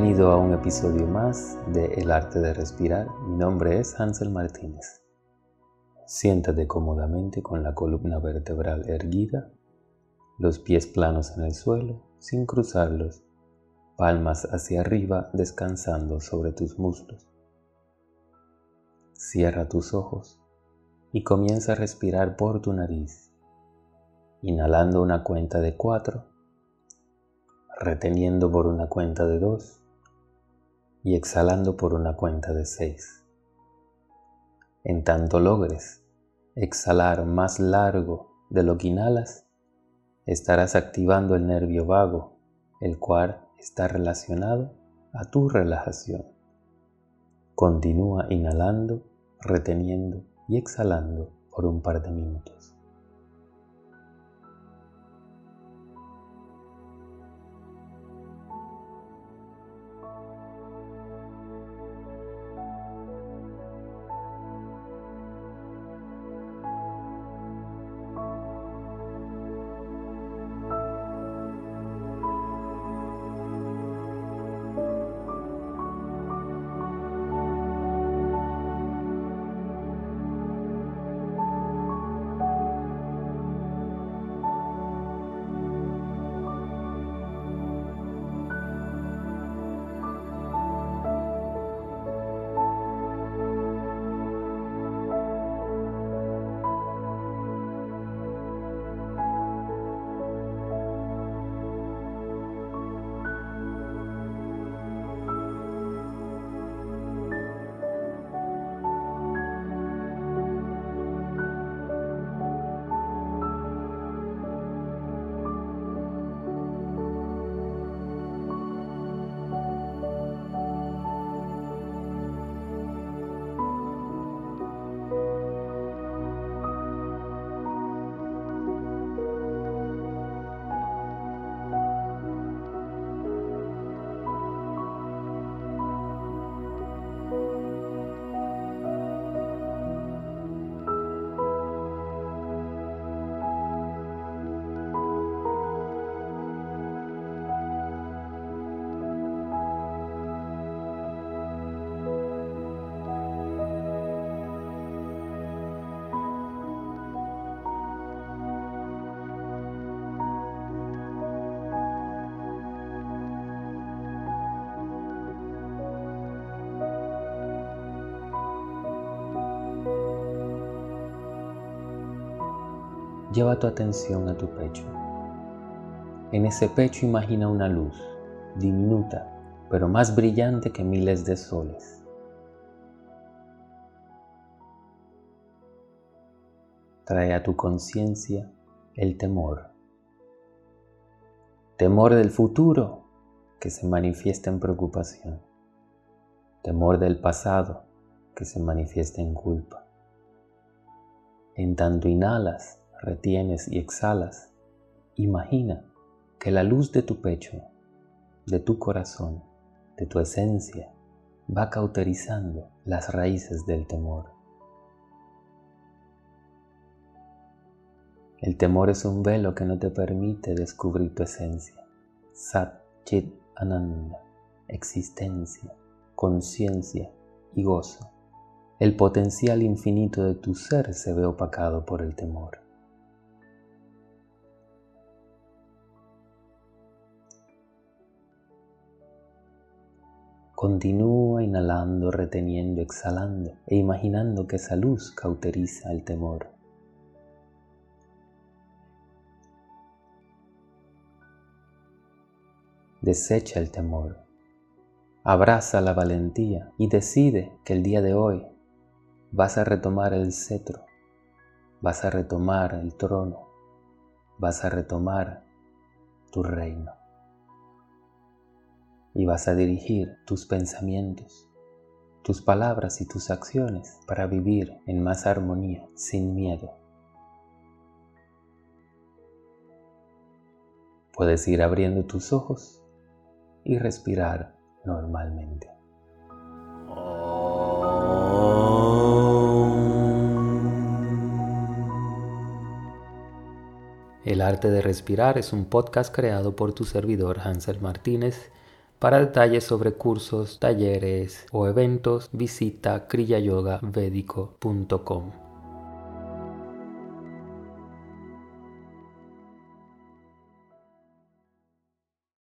Bienvenido a un episodio más de El arte de respirar. Mi nombre es Hansel Martínez. Siéntate cómodamente con la columna vertebral erguida, los pies planos en el suelo, sin cruzarlos, palmas hacia arriba descansando sobre tus muslos. Cierra tus ojos y comienza a respirar por tu nariz, inhalando una cuenta de cuatro reteniendo por una cuenta de 2 y exhalando por una cuenta de 6. En tanto logres exhalar más largo de lo que inhalas, estarás activando el nervio vago, el cual está relacionado a tu relajación. Continúa inhalando, reteniendo y exhalando por un par de minutos. Lleva tu atención a tu pecho. En ese pecho imagina una luz, diminuta, pero más brillante que miles de soles. Trae a tu conciencia el temor. Temor del futuro que se manifiesta en preocupación. Temor del pasado que se manifiesta en culpa. En tanto inhalas, retienes y exhalas, imagina que la luz de tu pecho, de tu corazón, de tu esencia, va cauterizando las raíces del temor. El temor es un velo que no te permite descubrir tu esencia. Sat Chit Ananda, existencia, conciencia y gozo. El potencial infinito de tu ser se ve opacado por el temor. Continúa inhalando, reteniendo, exhalando e imaginando que esa luz cauteriza el temor. Desecha el temor. Abraza la valentía y decide que el día de hoy vas a retomar el cetro, vas a retomar el trono, vas a retomar tu reino y vas a dirigir tus pensamientos, tus palabras y tus acciones para vivir en más armonía, sin miedo. Puedes ir abriendo tus ojos y respirar normalmente. El arte de respirar es un podcast creado por tu servidor Hansel Martínez Para detalles sobre cursos, talleres o eventos, visita kriyayogavedico.com.